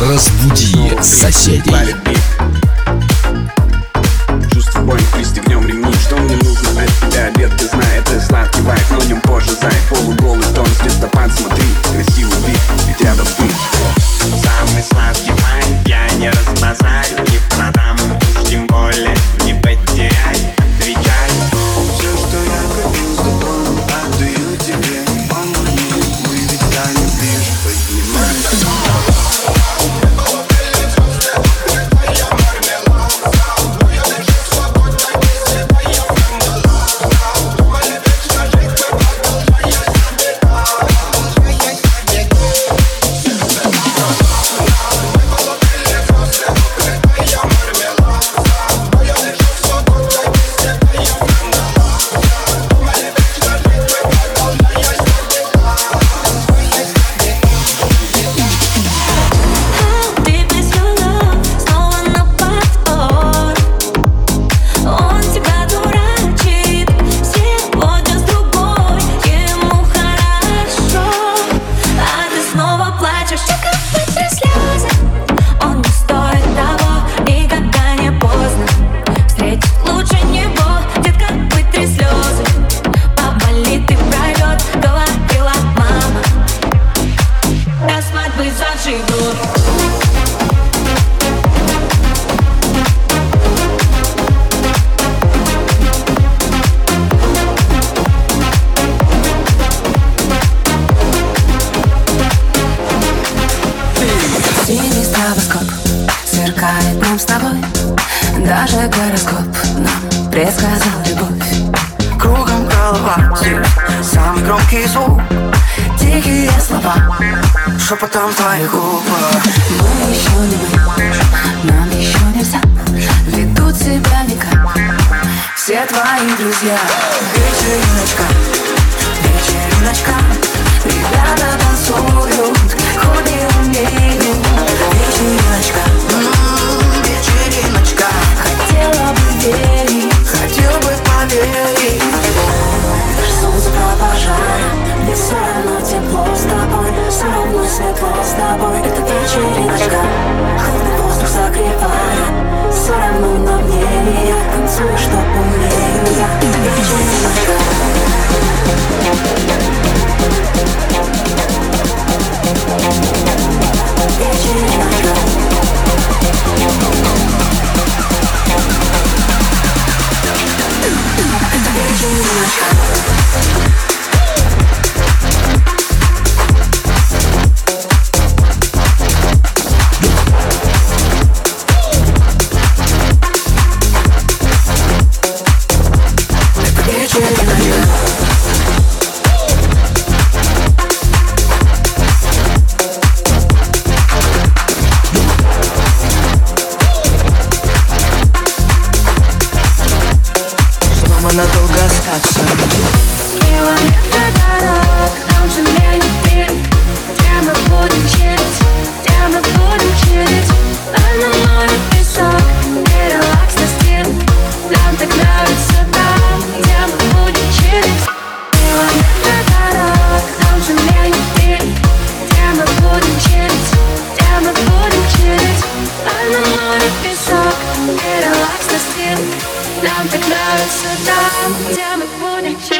Разбуди соседей. Чувство боли пристегнем ремни, что мне нужно? ароматом твоих губ Мы еще не мы, нам еще нельзя Ведут себя никак. Все твои друзья. wanna change.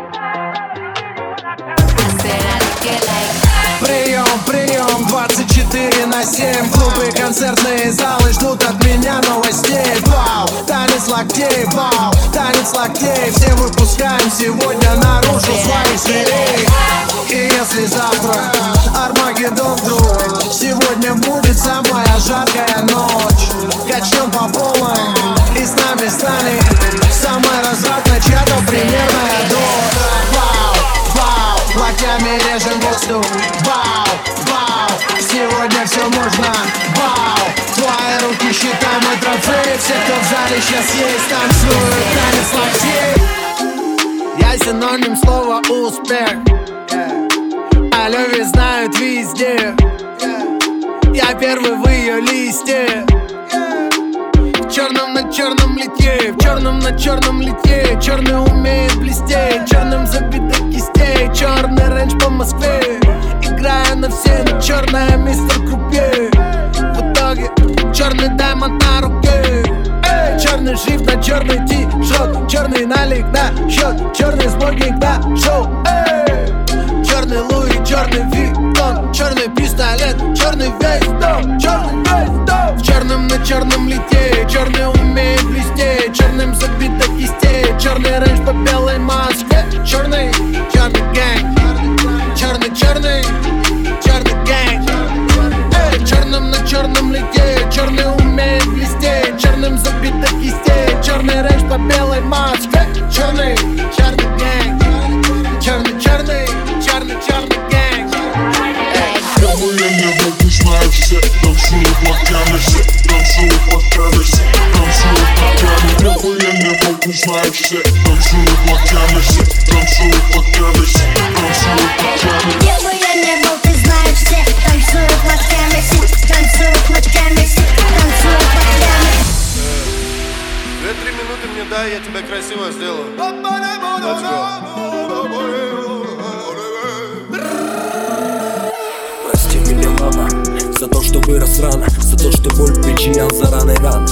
7 Клубы, концертные залы ждут от меня новостей. Вау, танец локтей, вау, танец локтей Все выпускаем сегодня наружу своих зверей И если завтра Армагеддон вдруг Сегодня будет самая жаркая ночь. Качнем по полной и с нами станет Самая развратная чья-то примерная доза Вау, вау, локтями режем воздух. Вау, сегодня все можно. Вау, твои руки считаем и трофеи Все, кто в зале сейчас есть, танцуют танец локтей Я синоним слова успех О любви знают везде. Я первый в ее листе. В черном на черном литье, в черном на черном литье. Черный умеет блестеть, черным забито кистей. Черный рейндж по Москве, играя на все Но черная мистер Крупье. В итоге черный даймонд на руке. Черный шрифт на черный ти-шот. Черный налик на счет, черный смокинг на шоу. Эй, Черный Луи, черный Виттон. Черный пистолет, черный весь дом. Черный весь дом. В черном на черном лите. Черный умеет блестеть. Черным забито кистей. Черный Range по белой Москве Черный, черный gang Черный, черный, черный gang. Эй, черным на черном лите Черный умеет блестеть Черным забито кистей. Черный Range по белой Москве Черный, черный гэнг. Черный, черный, черный, черный гэнг. Где бы я не был, ты знаешь, все танцуют локтями, все танцуют локтями, все танцуют локтями. Две-три минуты мне дай, я тебя красиво сделаю. Let's go. Прости меня, мама, за то, что вырос рано За то, что боль причинял за раной ран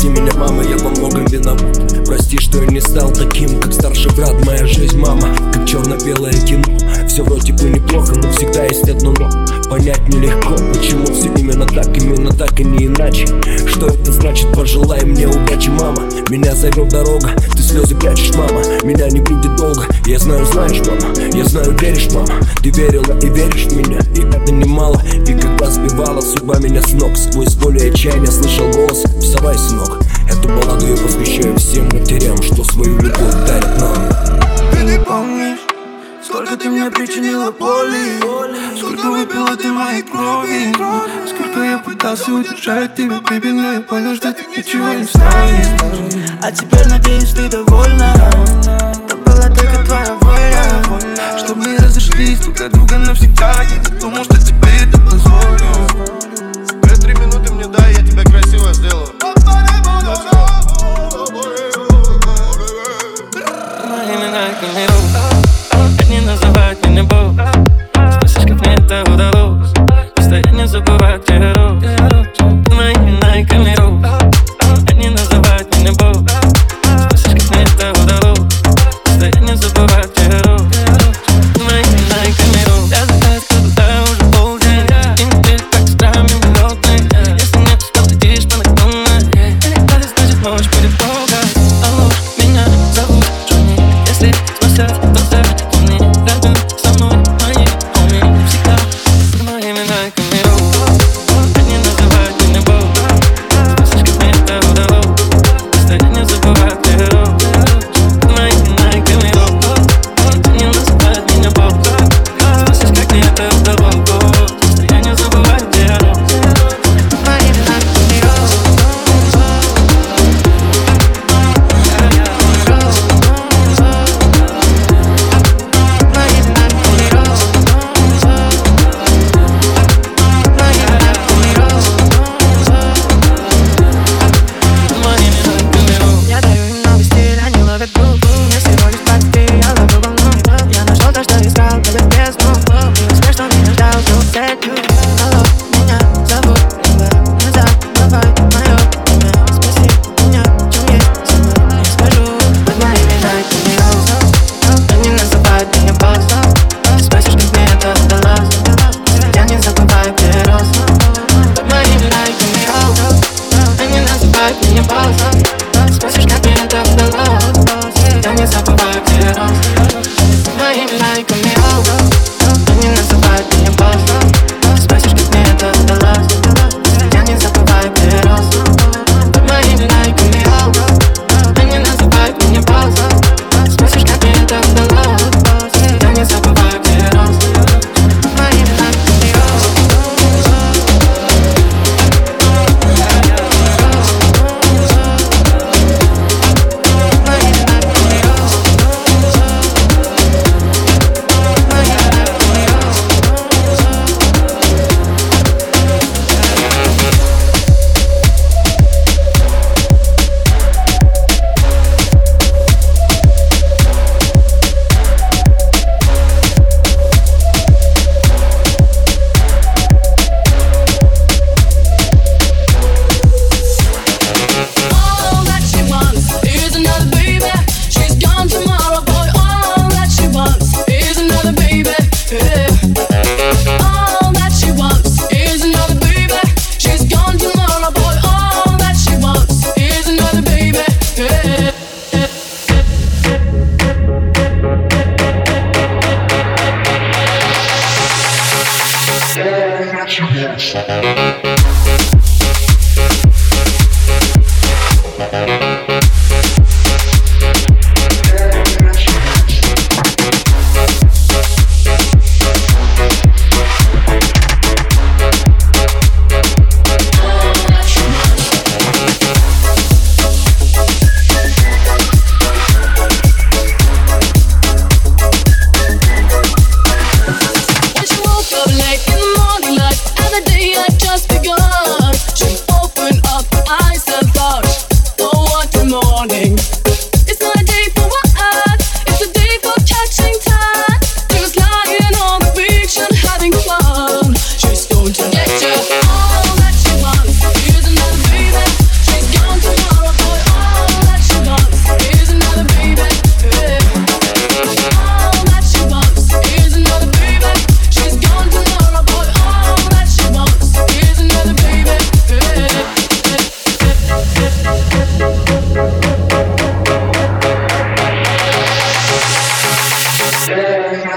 Прости меня, мама, я во многом виноват. Прости, что я не стал таким, как старший брат. Моя жизнь, мама, как черно-белое кино. Все вроде бы неплохо, но всегда есть одно но Понять нелегко, почему все именно так, именно так и не иначе. Что это значит, пожелай мне удачи, мама. Меня зовет дорога, ты слезы прячешь, мама. Меня не будет я знаю, знаешь, мама Я знаю, веришь, мама. Ты верила и веришь в меня, и это немало И когда сбивала судьба меня с ног Сквозь боль и отчаяние слышал голос Вставай, сынок Эту балладу я посвящаю всем матерям Что свою любовь дарят нам. Ты не помнишь, сколько ты мне причинила боли? Сколько выпила ты моей крови? Сколько я пытался удержать тебя, baby Но я понял, что ты ничего не стоишь А теперь, надеюсь, ты довольна твоя воля. Чтоб мы разошлись друг от друга навсегда. Я не думал, что тебе это позволю myself, myself, myself.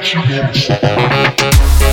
what you.